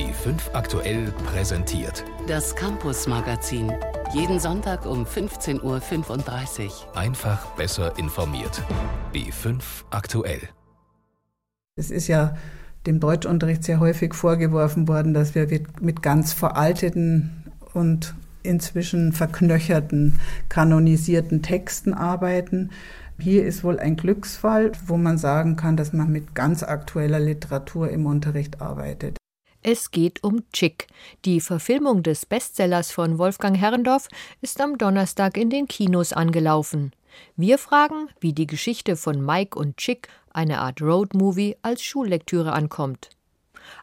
B5 aktuell präsentiert. Das Campus Magazin. Jeden Sonntag um 15.35 Uhr. Einfach besser informiert. B5 aktuell. Es ist ja dem Deutschunterricht sehr häufig vorgeworfen worden, dass wir mit ganz veralteten und inzwischen verknöcherten, kanonisierten Texten arbeiten. Hier ist wohl ein Glücksfall, wo man sagen kann, dass man mit ganz aktueller Literatur im Unterricht arbeitet. Es geht um Chick. Die Verfilmung des Bestsellers von Wolfgang Herrendorf ist am Donnerstag in den Kinos angelaufen. Wir fragen, wie die Geschichte von Mike und Chick, eine Art Roadmovie, als Schullektüre ankommt.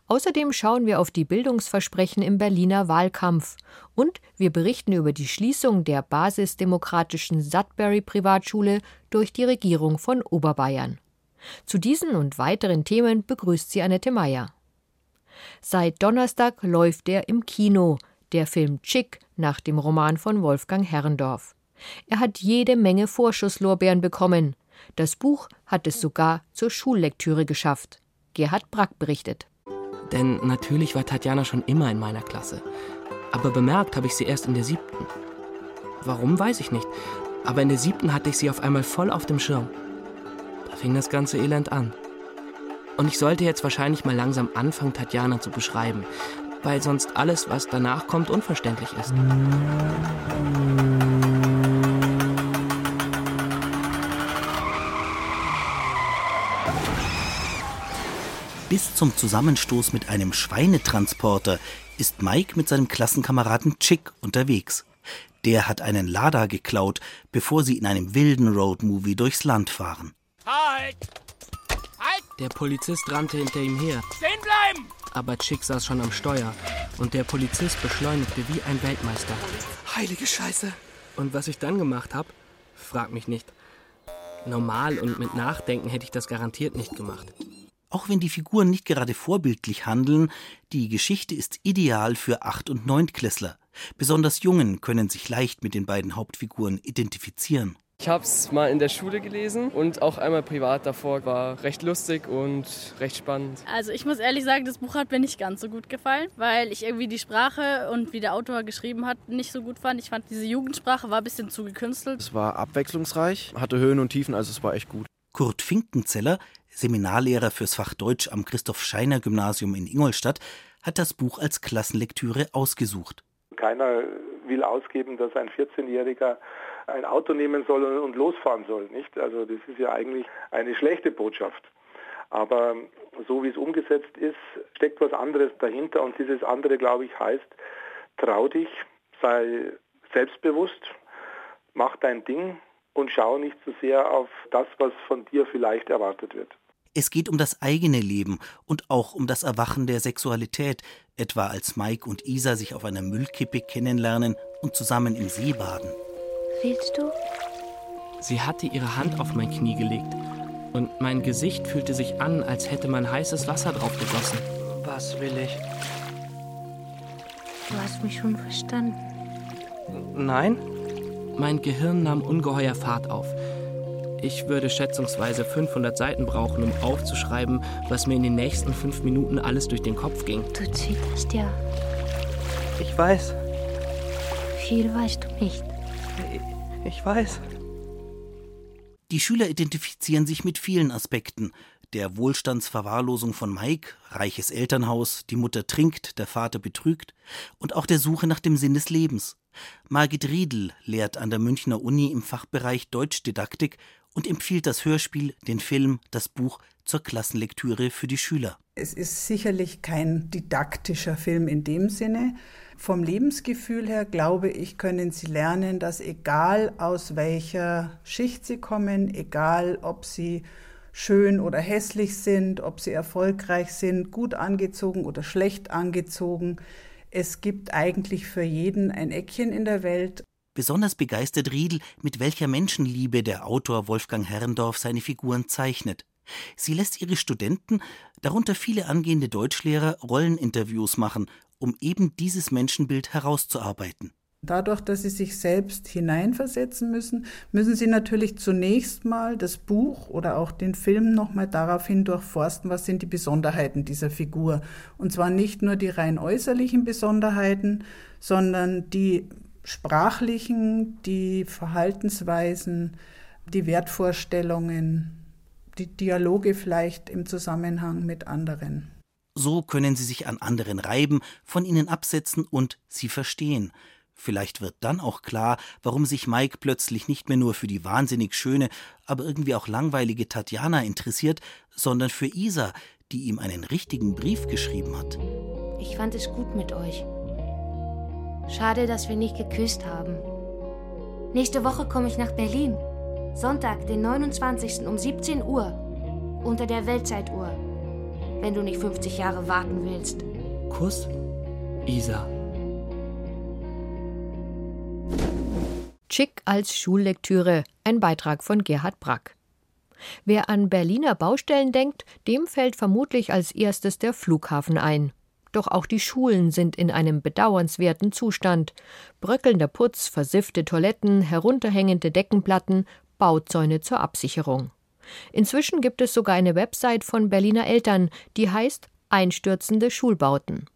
Außerdem schauen wir auf die Bildungsversprechen im Berliner Wahlkampf und wir berichten über die Schließung der basisdemokratischen Sudbury Privatschule durch die Regierung von Oberbayern. Zu diesen und weiteren Themen begrüßt sie Annette Meyer. Seit Donnerstag läuft er im Kino, der Film Chick nach dem Roman von Wolfgang Herrendorf. Er hat jede Menge Vorschusslorbeeren bekommen. Das Buch hat es sogar zur Schullektüre geschafft. Gerhard Brack berichtet. Denn natürlich war Tatjana schon immer in meiner Klasse. Aber bemerkt habe ich sie erst in der siebten. Warum, weiß ich nicht. Aber in der siebten hatte ich sie auf einmal voll auf dem Schirm. Da fing das ganze Elend an. Und ich sollte jetzt wahrscheinlich mal langsam anfangen, Tatjana zu beschreiben, weil sonst alles, was danach kommt, unverständlich ist. Bis zum Zusammenstoß mit einem Schweinetransporter ist Mike mit seinem Klassenkameraden Chick unterwegs. Der hat einen Lada geklaut, bevor sie in einem wilden Roadmovie durchs Land fahren. Halt! Der Polizist rannte hinter ihm her. Stehen bleiben! Aber Chick saß schon am Steuer und der Polizist beschleunigte wie ein Weltmeister. Heilige Scheiße! Und was ich dann gemacht habe, frag mich nicht. Normal und mit Nachdenken hätte ich das garantiert nicht gemacht. Auch wenn die Figuren nicht gerade vorbildlich handeln, die Geschichte ist ideal für Acht- und Neuntklässler. Besonders Jungen können sich leicht mit den beiden Hauptfiguren identifizieren. Ich habe es mal in der Schule gelesen und auch einmal privat davor. War recht lustig und recht spannend. Also ich muss ehrlich sagen, das Buch hat mir nicht ganz so gut gefallen, weil ich irgendwie die Sprache und wie der Autor geschrieben hat, nicht so gut fand. Ich fand diese Jugendsprache war ein bisschen zu gekünstelt. Es war abwechslungsreich, hatte Höhen und Tiefen, also es war echt gut. Kurt Finkenzeller, Seminarlehrer fürs Fach Deutsch am Christoph Scheiner Gymnasium in Ingolstadt, hat das Buch als Klassenlektüre ausgesucht. Keiner will ausgeben, dass ein 14-Jähriger ein Auto nehmen soll und losfahren soll, nicht? Also das ist ja eigentlich eine schlechte Botschaft. Aber so wie es umgesetzt ist, steckt was anderes dahinter und dieses andere, glaube ich, heißt, trau dich, sei selbstbewusst, mach dein Ding und schau nicht zu so sehr auf das, was von dir vielleicht erwartet wird. Es geht um das eigene Leben und auch um das Erwachen der Sexualität, etwa als Mike und Isa sich auf einer Müllkippe kennenlernen und zusammen im See baden. Willst du? Sie hatte ihre Hand auf mein Knie gelegt und mein Gesicht fühlte sich an, als hätte man heißes Wasser drauf gegossen. Was will ich? Du hast mich schon verstanden. Nein? Mein Gehirn nahm ungeheuer Fahrt auf. Ich würde schätzungsweise 500 Seiten brauchen, um aufzuschreiben, was mir in den nächsten fünf Minuten alles durch den Kopf ging. Du zitterst ja. Ich weiß. Viel weißt du nicht. Ich weiß. Die Schüler identifizieren sich mit vielen Aspekten. Der Wohlstandsverwahrlosung von Mike, reiches Elternhaus, die Mutter trinkt, der Vater betrügt und auch der Suche nach dem Sinn des Lebens. Margit Riedl lehrt an der Münchner Uni im Fachbereich Deutschdidaktik und empfiehlt das Hörspiel, den Film, das Buch zur Klassenlektüre für die Schüler. Es ist sicherlich kein didaktischer Film in dem Sinne. Vom Lebensgefühl her, glaube ich, können Sie lernen, dass egal aus welcher Schicht Sie kommen, egal ob Sie schön oder hässlich sind, ob Sie erfolgreich sind, gut angezogen oder schlecht angezogen, es gibt eigentlich für jeden ein Eckchen in der Welt. Besonders begeistert Riedl, mit welcher Menschenliebe der Autor Wolfgang Herrendorf seine Figuren zeichnet. Sie lässt ihre Studenten, darunter viele angehende Deutschlehrer, Rolleninterviews machen, um eben dieses Menschenbild herauszuarbeiten. Dadurch, dass sie sich selbst hineinversetzen müssen, müssen sie natürlich zunächst mal das Buch oder auch den Film nochmal daraufhin durchforsten, was sind die Besonderheiten dieser Figur. Und zwar nicht nur die rein äußerlichen Besonderheiten, sondern die sprachlichen, die Verhaltensweisen, die Wertvorstellungen, die Dialoge vielleicht im Zusammenhang mit anderen. So können sie sich an anderen reiben, von ihnen absetzen und sie verstehen. Vielleicht wird dann auch klar, warum sich Mike plötzlich nicht mehr nur für die wahnsinnig schöne, aber irgendwie auch langweilige Tatjana interessiert, sondern für Isa, die ihm einen richtigen Brief geschrieben hat. Ich fand es gut mit euch. Schade, dass wir nicht geküsst haben. Nächste Woche komme ich nach Berlin. Sonntag, den 29. um 17 Uhr. Unter der Weltzeituhr. Wenn du nicht 50 Jahre warten willst. Kuss? Isa. Chick als Schullektüre, ein Beitrag von Gerhard Brack. Wer an Berliner Baustellen denkt, dem fällt vermutlich als erstes der Flughafen ein. Doch auch die Schulen sind in einem bedauernswerten Zustand. Bröckelnder Putz, versiffte Toiletten, herunterhängende Deckenplatten, Bauzäune zur Absicherung. Inzwischen gibt es sogar eine Website von Berliner Eltern, die heißt Einstürzende Schulbauten.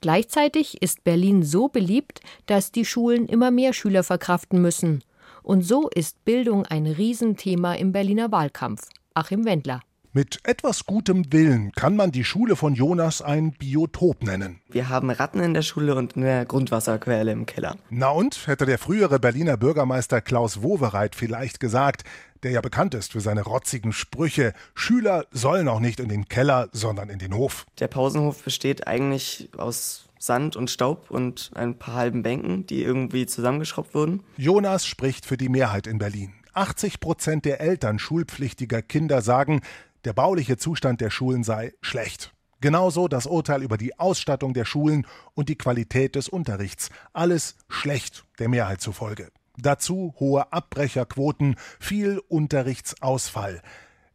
Gleichzeitig ist Berlin so beliebt, dass die Schulen immer mehr Schüler verkraften müssen. Und so ist Bildung ein Riesenthema im Berliner Wahlkampf. Achim Wendler. Mit etwas gutem Willen kann man die Schule von Jonas ein Biotop nennen. Wir haben Ratten in der Schule und eine Grundwasserquelle im Keller. Na und, hätte der frühere Berliner Bürgermeister Klaus Wowereit vielleicht gesagt, der ja bekannt ist für seine rotzigen Sprüche, Schüler sollen auch nicht in den Keller, sondern in den Hof. Der Pausenhof besteht eigentlich aus Sand und Staub und ein paar halben Bänken, die irgendwie zusammengeschraubt wurden. Jonas spricht für die Mehrheit in Berlin. 80 Prozent der Eltern schulpflichtiger Kinder sagen, der bauliche Zustand der Schulen sei schlecht. Genauso das Urteil über die Ausstattung der Schulen und die Qualität des Unterrichts. Alles schlecht, der Mehrheit zufolge. Dazu hohe Abbrecherquoten, viel Unterrichtsausfall.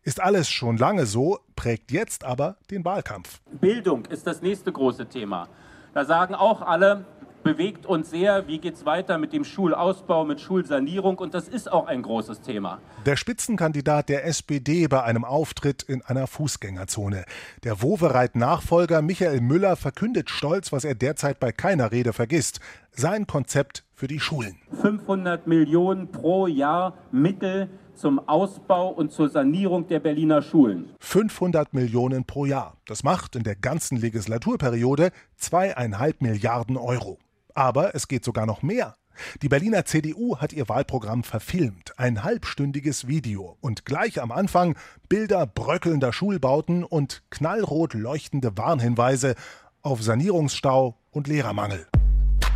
Ist alles schon lange so, prägt jetzt aber den Wahlkampf. Bildung ist das nächste große Thema. Da sagen auch alle, bewegt uns sehr. Wie geht es weiter mit dem Schulausbau, mit Schulsanierung? Und das ist auch ein großes Thema. Der Spitzenkandidat der SPD bei einem Auftritt in einer Fußgängerzone. Der Wowereit-Nachfolger Michael Müller verkündet stolz, was er derzeit bei keiner Rede vergisst. Sein Konzept für die Schulen. 500 Millionen pro Jahr Mittel zum Ausbau und zur Sanierung der Berliner Schulen. 500 Millionen pro Jahr. Das macht in der ganzen Legislaturperiode zweieinhalb Milliarden Euro. Aber es geht sogar noch mehr. Die Berliner CDU hat ihr Wahlprogramm verfilmt, ein halbstündiges Video und gleich am Anfang Bilder bröckelnder Schulbauten und knallrot leuchtende Warnhinweise auf Sanierungsstau und Lehrermangel.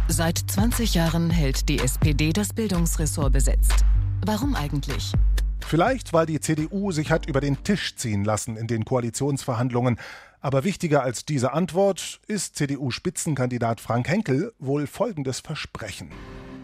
Seit 20 Jahren hält die SPD das Bildungsressort besetzt. Warum eigentlich? Vielleicht, weil die CDU sich hat über den Tisch ziehen lassen in den Koalitionsverhandlungen. Aber wichtiger als diese Antwort ist CDU-Spitzenkandidat Frank Henkel wohl folgendes Versprechen.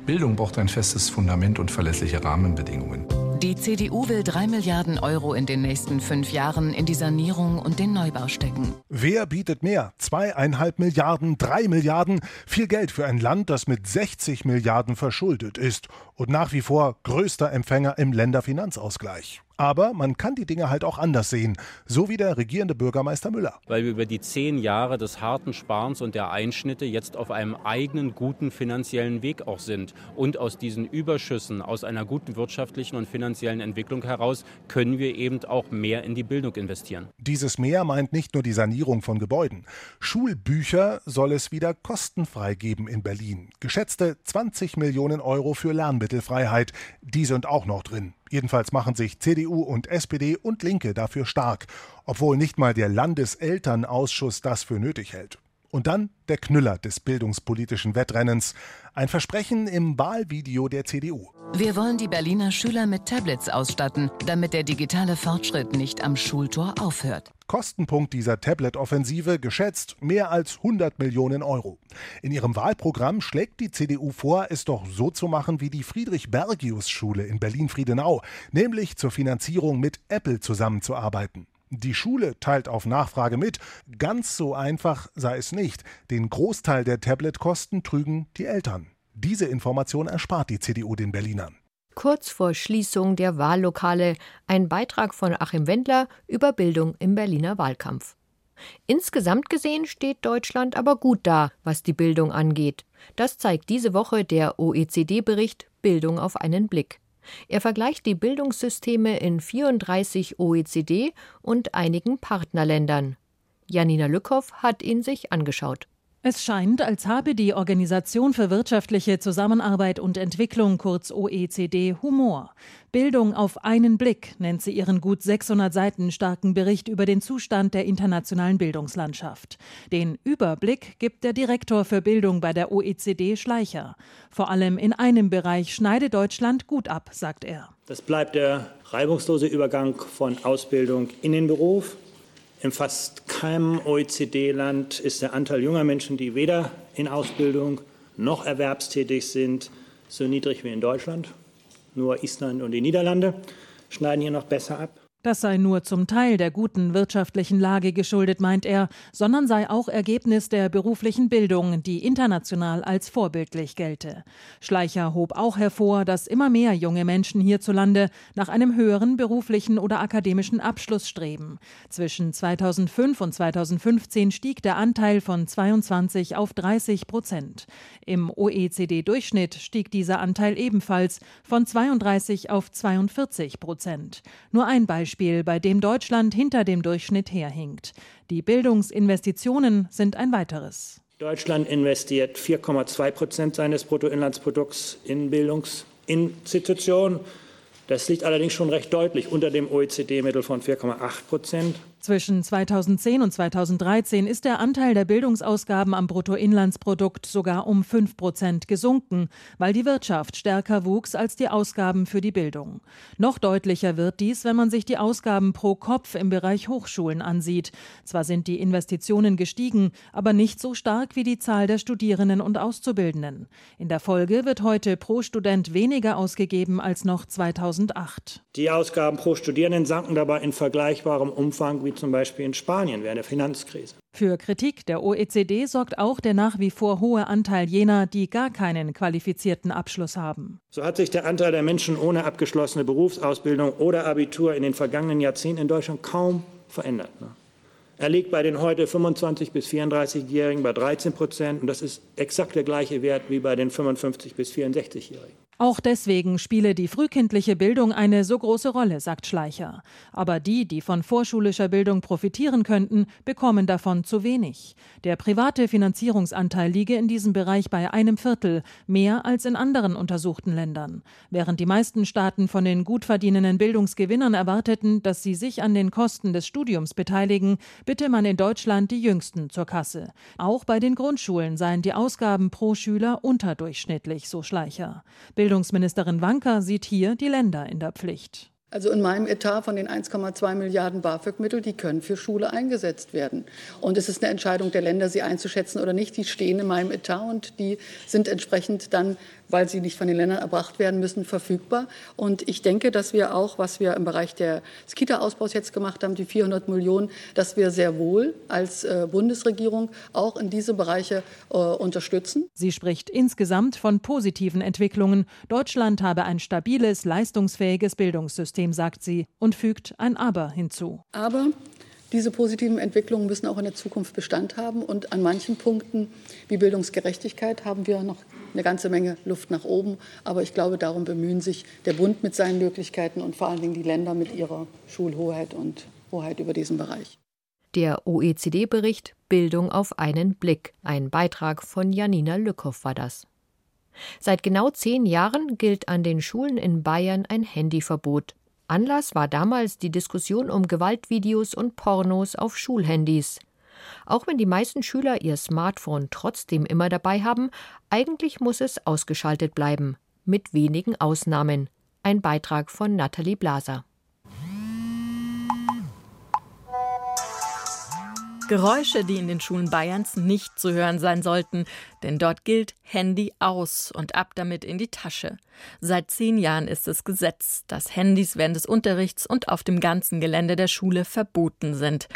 Bildung braucht ein festes Fundament und verlässliche Rahmenbedingungen. Die CDU will drei Milliarden Euro in den nächsten fünf Jahren in die Sanierung und den Neubau stecken. Wer bietet mehr? Zweieinhalb Milliarden, drei Milliarden? Viel Geld für ein Land, das mit 60 Milliarden verschuldet ist und nach wie vor größter Empfänger im Länderfinanzausgleich. Aber man kann die Dinge halt auch anders sehen, so wie der regierende Bürgermeister Müller. Weil wir über die zehn Jahre des harten Sparens und der Einschnitte jetzt auf einem eigenen guten finanziellen Weg auch sind. Und aus diesen Überschüssen, aus einer guten wirtschaftlichen und finanziellen Entwicklung heraus, können wir eben auch mehr in die Bildung investieren. Dieses mehr meint nicht nur die Sanierung von Gebäuden. Schulbücher soll es wieder kostenfrei geben in Berlin. Geschätzte 20 Millionen Euro für Lernmittelfreiheit. Die sind auch noch drin. Jedenfalls machen sich CDU und SPD und Linke dafür stark, obwohl nicht mal der Landeselternausschuss das für nötig hält. Und dann der Knüller des bildungspolitischen Wettrennens. Ein Versprechen im Wahlvideo der CDU. Wir wollen die Berliner Schüler mit Tablets ausstatten, damit der digitale Fortschritt nicht am Schultor aufhört. Kostenpunkt dieser Tablet-Offensive geschätzt mehr als 100 Millionen Euro. In ihrem Wahlprogramm schlägt die CDU vor, es doch so zu machen wie die Friedrich-Bergius-Schule in Berlin-Friedenau, nämlich zur Finanzierung mit Apple zusammenzuarbeiten. Die Schule teilt auf Nachfrage mit, ganz so einfach sei es nicht. Den Großteil der Tablet-Kosten trügen die Eltern. Diese Information erspart die CDU den Berlinern. Kurz vor Schließung der Wahllokale ein Beitrag von Achim Wendler über Bildung im Berliner Wahlkampf. Insgesamt gesehen steht Deutschland aber gut da, was die Bildung angeht. Das zeigt diese Woche der OECD-Bericht Bildung auf einen Blick. Er vergleicht die Bildungssysteme in 34 OECD und einigen Partnerländern. Janina Lückhoff hat ihn sich angeschaut. Es scheint, als habe die Organisation für wirtschaftliche Zusammenarbeit und Entwicklung, kurz OECD, Humor. Bildung auf einen Blick nennt sie ihren gut 600 Seiten starken Bericht über den Zustand der internationalen Bildungslandschaft. Den Überblick gibt der Direktor für Bildung bei der OECD Schleicher. Vor allem in einem Bereich schneide Deutschland gut ab, sagt er. Das bleibt der reibungslose Übergang von Ausbildung in den Beruf in fast keinem OECD-Land ist der Anteil junger Menschen, die weder in Ausbildung noch erwerbstätig sind, so niedrig wie in Deutschland. Nur Island und die Niederlande schneiden hier noch besser ab. Das sei nur zum Teil der guten wirtschaftlichen Lage geschuldet, meint er, sondern sei auch Ergebnis der beruflichen Bildung, die international als vorbildlich gelte. Schleicher hob auch hervor, dass immer mehr junge Menschen hierzulande nach einem höheren beruflichen oder akademischen Abschluss streben. Zwischen 2005 und 2015 stieg der Anteil von 22 auf 30 Prozent. Im OECD-Durchschnitt stieg dieser Anteil ebenfalls von 32 auf 42 Prozent. Nur ein Beispiel Beispiel, bei dem Deutschland hinter dem Durchschnitt herhinkt. Die Bildungsinvestitionen sind ein weiteres. Deutschland investiert 4,2 Prozent seines Bruttoinlandsprodukts in Bildungsinstitutionen. Das liegt allerdings schon recht deutlich unter dem OECD-Mittel von 4,8 Prozent. Zwischen 2010 und 2013 ist der Anteil der Bildungsausgaben am Bruttoinlandsprodukt sogar um 5 Prozent gesunken, weil die Wirtschaft stärker wuchs als die Ausgaben für die Bildung. Noch deutlicher wird dies, wenn man sich die Ausgaben pro Kopf im Bereich Hochschulen ansieht. Zwar sind die Investitionen gestiegen, aber nicht so stark wie die Zahl der Studierenden und Auszubildenden. In der Folge wird heute pro Student weniger ausgegeben als noch 2008. Die Ausgaben pro Studierenden sanken dabei in vergleichbarem Umfang wie zum Beispiel in Spanien während der Finanzkrise. Für Kritik der OECD sorgt auch der nach wie vor hohe Anteil jener, die gar keinen qualifizierten Abschluss haben. So hat sich der Anteil der Menschen ohne abgeschlossene Berufsausbildung oder Abitur in den vergangenen Jahrzehnten in Deutschland kaum verändert. Ne? Er liegt bei den heute 25 bis 34-Jährigen bei 13 Prozent und das ist exakt der gleiche Wert wie bei den 55 bis 64-Jährigen. Auch deswegen spiele die frühkindliche Bildung eine so große Rolle, sagt Schleicher. Aber die, die von vorschulischer Bildung profitieren könnten, bekommen davon zu wenig. Der private Finanzierungsanteil liege in diesem Bereich bei einem Viertel, mehr als in anderen untersuchten Ländern. Während die meisten Staaten von den gut verdienenden Bildungsgewinnern erwarteten, dass sie sich an den Kosten des Studiums beteiligen, bitte man in Deutschland die Jüngsten zur Kasse. Auch bei den Grundschulen seien die Ausgaben pro Schüler unterdurchschnittlich, so Schleicher. Bildungsministerin Wanka sieht hier die Länder in der Pflicht. Also in meinem Etat von den 1,2 Milliarden BAföG-Mittel, die können für Schule eingesetzt werden. Und es ist eine Entscheidung der Länder, sie einzuschätzen oder nicht. Die stehen in meinem Etat und die sind entsprechend dann weil sie nicht von den Ländern erbracht werden müssen, verfügbar. Und ich denke, dass wir auch, was wir im Bereich des Kita-Ausbaus jetzt gemacht haben, die 400 Millionen, dass wir sehr wohl als äh, Bundesregierung auch in diese Bereiche äh, unterstützen. Sie spricht insgesamt von positiven Entwicklungen. Deutschland habe ein stabiles, leistungsfähiges Bildungssystem, sagt sie, und fügt ein Aber hinzu. Aber diese positiven Entwicklungen müssen auch in der Zukunft Bestand haben. Und an manchen Punkten wie Bildungsgerechtigkeit haben wir noch eine ganze Menge Luft nach oben. Aber ich glaube, darum bemühen sich der Bund mit seinen Möglichkeiten und vor allen Dingen die Länder mit ihrer Schulhoheit und Hoheit über diesen Bereich. Der OECD-Bericht Bildung auf einen Blick. Ein Beitrag von Janina Lückhoff war das. Seit genau zehn Jahren gilt an den Schulen in Bayern ein Handyverbot. Anlass war damals die Diskussion um Gewaltvideos und Pornos auf Schulhandys. Auch wenn die meisten Schüler ihr Smartphone trotzdem immer dabei haben, eigentlich muss es ausgeschaltet bleiben, mit wenigen Ausnahmen. Ein Beitrag von Nathalie Blaser. Geräusche, die in den Schulen Bayerns nicht zu hören sein sollten, denn dort gilt Handy aus und ab damit in die Tasche. Seit zehn Jahren ist es Gesetz, dass Handys während des Unterrichts und auf dem ganzen Gelände der Schule verboten sind.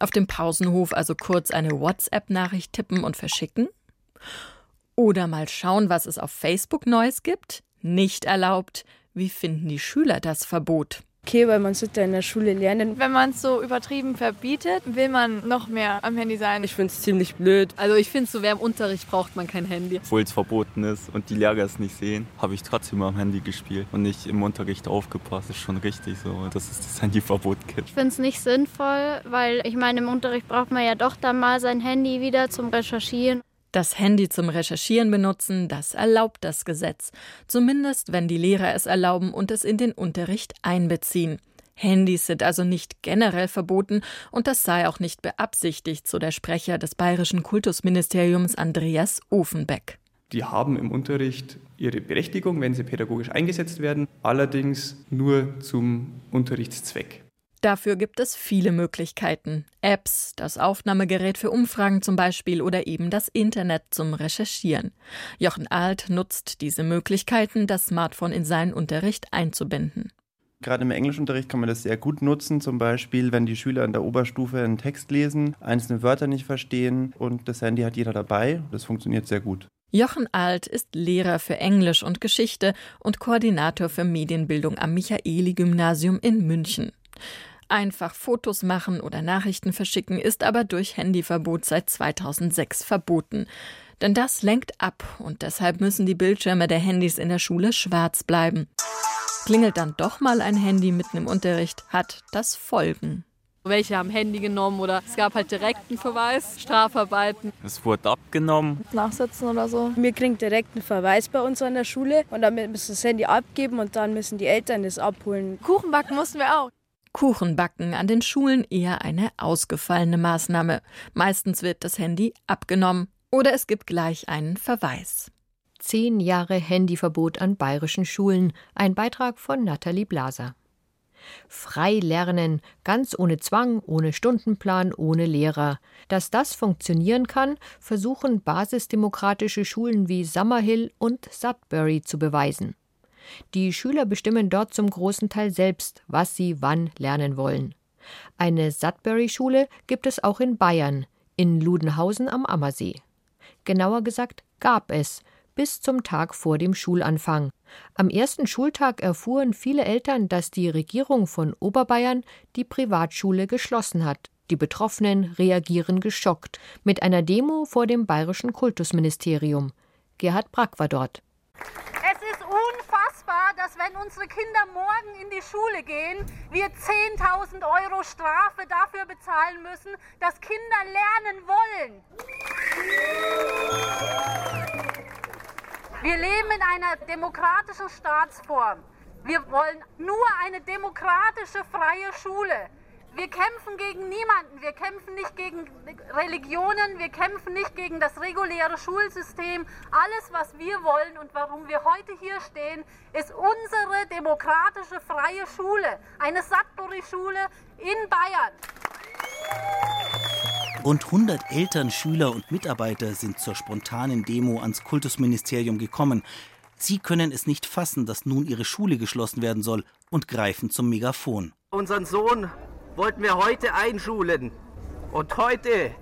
Auf dem Pausenhof also kurz eine WhatsApp-Nachricht tippen und verschicken? Oder mal schauen, was es auf Facebook Neues gibt? Nicht erlaubt. Wie finden die Schüler das Verbot? Okay, weil man sollte in der Schule lernen. Wenn man es so übertrieben verbietet, will man noch mehr am Handy sein. Ich finde es ziemlich blöd. Also ich finde, so wer im Unterricht braucht man kein Handy. Obwohl es verboten ist und die Lehrer es nicht sehen, habe ich trotzdem am Handy gespielt und nicht im Unterricht aufgepasst. Das ist schon richtig so, dass es das Handyverbot gibt. Ich finde es nicht sinnvoll, weil ich meine, im Unterricht braucht man ja doch dann mal sein Handy wieder zum Recherchieren. Das Handy zum Recherchieren benutzen, das erlaubt das Gesetz. Zumindest, wenn die Lehrer es erlauben und es in den Unterricht einbeziehen. Handys sind also nicht generell verboten und das sei auch nicht beabsichtigt, so der Sprecher des bayerischen Kultusministeriums Andreas Ofenbeck. Die haben im Unterricht ihre Berechtigung, wenn sie pädagogisch eingesetzt werden, allerdings nur zum Unterrichtszweck. Dafür gibt es viele Möglichkeiten. Apps, das Aufnahmegerät für Umfragen zum Beispiel oder eben das Internet zum Recherchieren. Jochen Alt nutzt diese Möglichkeiten, das Smartphone in seinen Unterricht einzubinden. Gerade im Englischunterricht kann man das sehr gut nutzen, zum Beispiel, wenn die Schüler in der Oberstufe einen Text lesen, einzelne Wörter nicht verstehen und das Handy hat jeder dabei. Das funktioniert sehr gut. Jochen Alt ist Lehrer für Englisch und Geschichte und Koordinator für Medienbildung am Michaeli-Gymnasium in München. Einfach Fotos machen oder Nachrichten verschicken ist aber durch Handyverbot seit 2006 verboten. Denn das lenkt ab und deshalb müssen die Bildschirme der Handys in der Schule schwarz bleiben. Klingelt dann doch mal ein Handy mitten im Unterricht, hat das Folgen. Welche haben Handy genommen oder es gab halt direkten Verweis, Strafarbeiten. Es wurde abgenommen. Nachsitzen oder so. Wir kriegen direkt einen Verweis bei uns an der Schule und dann müssen wir das Handy abgeben und dann müssen die Eltern das abholen. Kuchen backen mussten wir auch. Kuchenbacken an den Schulen eher eine ausgefallene Maßnahme. Meistens wird das Handy abgenommen oder es gibt gleich einen Verweis. Zehn Jahre Handyverbot an bayerischen Schulen. Ein Beitrag von Nathalie Blaser. Frei lernen, ganz ohne Zwang, ohne Stundenplan, ohne Lehrer. Dass das funktionieren kann, versuchen basisdemokratische Schulen wie Summerhill und Sudbury zu beweisen. Die Schüler bestimmen dort zum großen Teil selbst, was sie wann lernen wollen. Eine Sudbury-Schule gibt es auch in Bayern, in Ludenhausen am Ammersee. Genauer gesagt gab es, bis zum Tag vor dem Schulanfang. Am ersten Schultag erfuhren viele Eltern, dass die Regierung von Oberbayern die Privatschule geschlossen hat. Die Betroffenen reagieren geschockt mit einer Demo vor dem bayerischen Kultusministerium. Gerhard Brack war dort dass wenn unsere Kinder morgen in die Schule gehen, wir 10.000 Euro Strafe dafür bezahlen müssen, dass Kinder lernen wollen. Wir leben in einer demokratischen Staatsform. Wir wollen nur eine demokratische, freie Schule. Wir kämpfen gegen niemanden. Wir kämpfen nicht gegen Religionen. Wir kämpfen nicht gegen das reguläre Schulsystem. Alles, was wir wollen und warum wir heute hier stehen, ist unsere demokratische freie Schule. Eine Sudbury-Schule in Bayern. Rund 100 Eltern, Schüler und Mitarbeiter sind zur spontanen Demo ans Kultusministerium gekommen. Sie können es nicht fassen, dass nun ihre Schule geschlossen werden soll und greifen zum Megafon. Unseren Sohn wollten wir heute einschulen. Und heute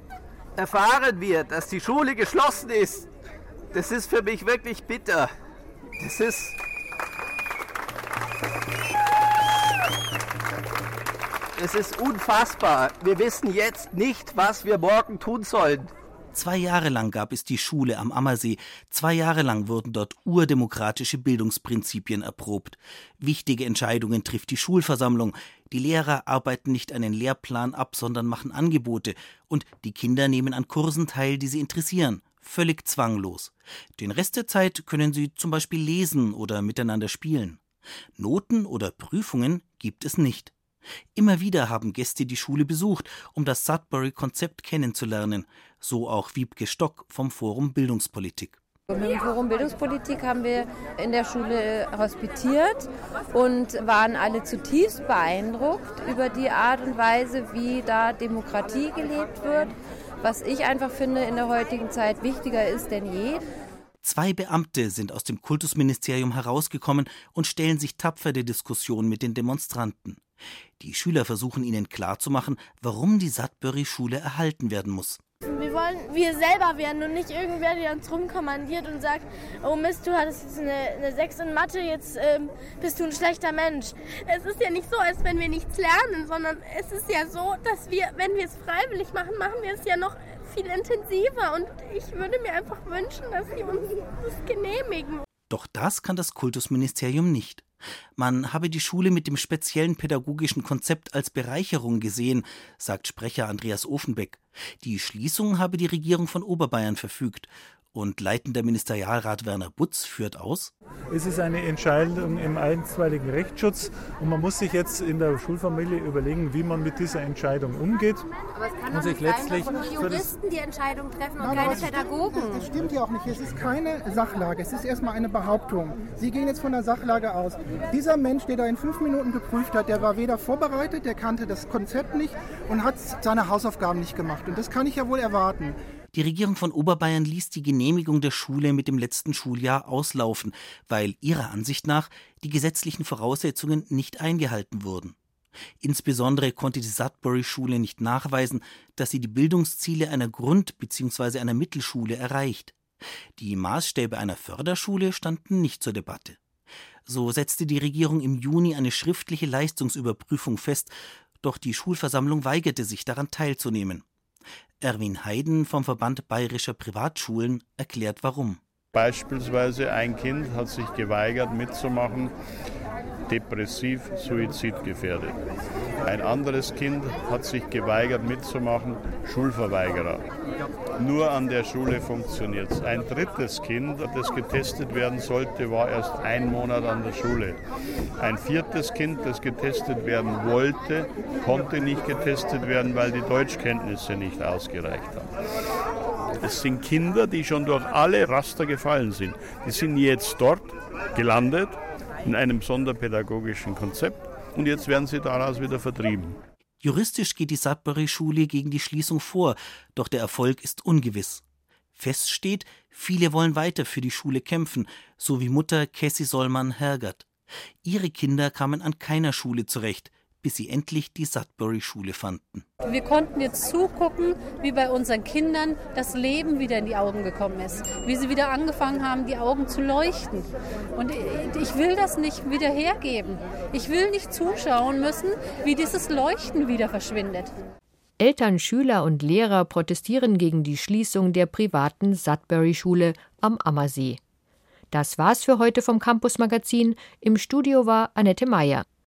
erfahren wir, dass die Schule geschlossen ist. Das ist für mich wirklich bitter. Das ist. Es ist unfassbar. Wir wissen jetzt nicht, was wir morgen tun sollen. Zwei Jahre lang gab es die Schule am Ammersee. Zwei Jahre lang wurden dort urdemokratische Bildungsprinzipien erprobt. Wichtige Entscheidungen trifft die Schulversammlung. Die Lehrer arbeiten nicht einen Lehrplan ab, sondern machen Angebote. Und die Kinder nehmen an Kursen teil, die sie interessieren. Völlig zwanglos. Den Rest der Zeit können sie zum Beispiel lesen oder miteinander spielen. Noten oder Prüfungen gibt es nicht. Immer wieder haben Gäste die Schule besucht, um das Sudbury-Konzept kennenzulernen, so auch Wiebke Stock vom Forum Bildungspolitik. Mit dem Forum Bildungspolitik haben wir in der Schule hospitiert und waren alle zutiefst beeindruckt über die Art und Weise, wie da Demokratie gelebt wird, was ich einfach finde in der heutigen Zeit wichtiger ist denn je. Zwei Beamte sind aus dem Kultusministerium herausgekommen und stellen sich tapfer der Diskussion mit den Demonstranten. Die Schüler versuchen ihnen klarzumachen, warum die Sudbury-Schule erhalten werden muss. Wir wollen wir selber werden und nicht irgendwer, der uns rumkommandiert und sagt, oh Mist, du hattest jetzt eine, eine 6 in Mathe, jetzt ähm, bist du ein schlechter Mensch. Es ist ja nicht so, als wenn wir nichts lernen, sondern es ist ja so, dass wir, wenn wir es freiwillig machen, machen wir es ja noch viel intensiver. Und ich würde mir einfach wünschen, dass sie uns das genehmigen. Doch das kann das Kultusministerium nicht. Man habe die Schule mit dem speziellen pädagogischen Konzept als Bereicherung gesehen, sagt Sprecher Andreas Ofenbeck. Die Schließung habe die Regierung von Oberbayern verfügt und leitender Ministerialrat Werner Butz führt aus. Es ist eine Entscheidung im einstweiligen Rechtsschutz und man muss sich jetzt in der Schulfamilie überlegen, wie man mit dieser Entscheidung umgeht. Aber es kann und sich letztlich sein, dass Juristen die Entscheidung treffen und Nein, keine Pädagogen. Das stimmt ja auch nicht. Es ist keine Sachlage. Es ist erstmal eine Behauptung. Sie gehen jetzt von der Sachlage aus. Dieser Mensch, der da in fünf Minuten geprüft hat, der war weder vorbereitet, der kannte das Konzept nicht und hat seine Hausaufgaben nicht gemacht. Und das kann ich ja wohl erwarten. Die Regierung von Oberbayern ließ die Genehmigung der Schule mit dem letzten Schuljahr auslaufen, weil ihrer Ansicht nach die gesetzlichen Voraussetzungen nicht eingehalten wurden. Insbesondere konnte die Sudbury-Schule nicht nachweisen, dass sie die Bildungsziele einer Grund- bzw. einer Mittelschule erreicht. Die Maßstäbe einer Förderschule standen nicht zur Debatte. So setzte die Regierung im Juni eine schriftliche Leistungsüberprüfung fest, doch die Schulversammlung weigerte sich daran teilzunehmen. Erwin Heiden vom Verband Bayerischer Privatschulen erklärt warum. Beispielsweise ein Kind hat sich geweigert mitzumachen, depressiv, suizidgefährdet. Ein anderes Kind hat sich geweigert mitzumachen, Schulverweigerer. Nur an der Schule funktioniert es. Ein drittes Kind, das getestet werden sollte, war erst ein Monat an der Schule. Ein viertes Kind, das getestet werden wollte, konnte nicht getestet werden, weil die Deutschkenntnisse nicht ausgereicht haben. Es sind Kinder, die schon durch alle Raster gefallen sind. Die sind jetzt dort gelandet in einem sonderpädagogischen Konzept und jetzt werden sie daraus wieder vertrieben. Juristisch geht die Sudbury-Schule gegen die Schließung vor, doch der Erfolg ist ungewiss. Fest steht, viele wollen weiter für die Schule kämpfen, so wie Mutter Cassie Sollmann-Hergert. Ihre Kinder kamen an keiner Schule zurecht bis sie endlich die Sudbury-Schule fanden. Wir konnten jetzt zugucken, wie bei unseren Kindern das Leben wieder in die Augen gekommen ist, wie sie wieder angefangen haben, die Augen zu leuchten. Und ich will das nicht wieder hergeben. Ich will nicht zuschauen müssen, wie dieses Leuchten wieder verschwindet. Eltern, Schüler und Lehrer protestieren gegen die Schließung der privaten Sudbury-Schule am Ammersee. Das war's für heute vom Campus Magazin. Im Studio war Annette Meyer.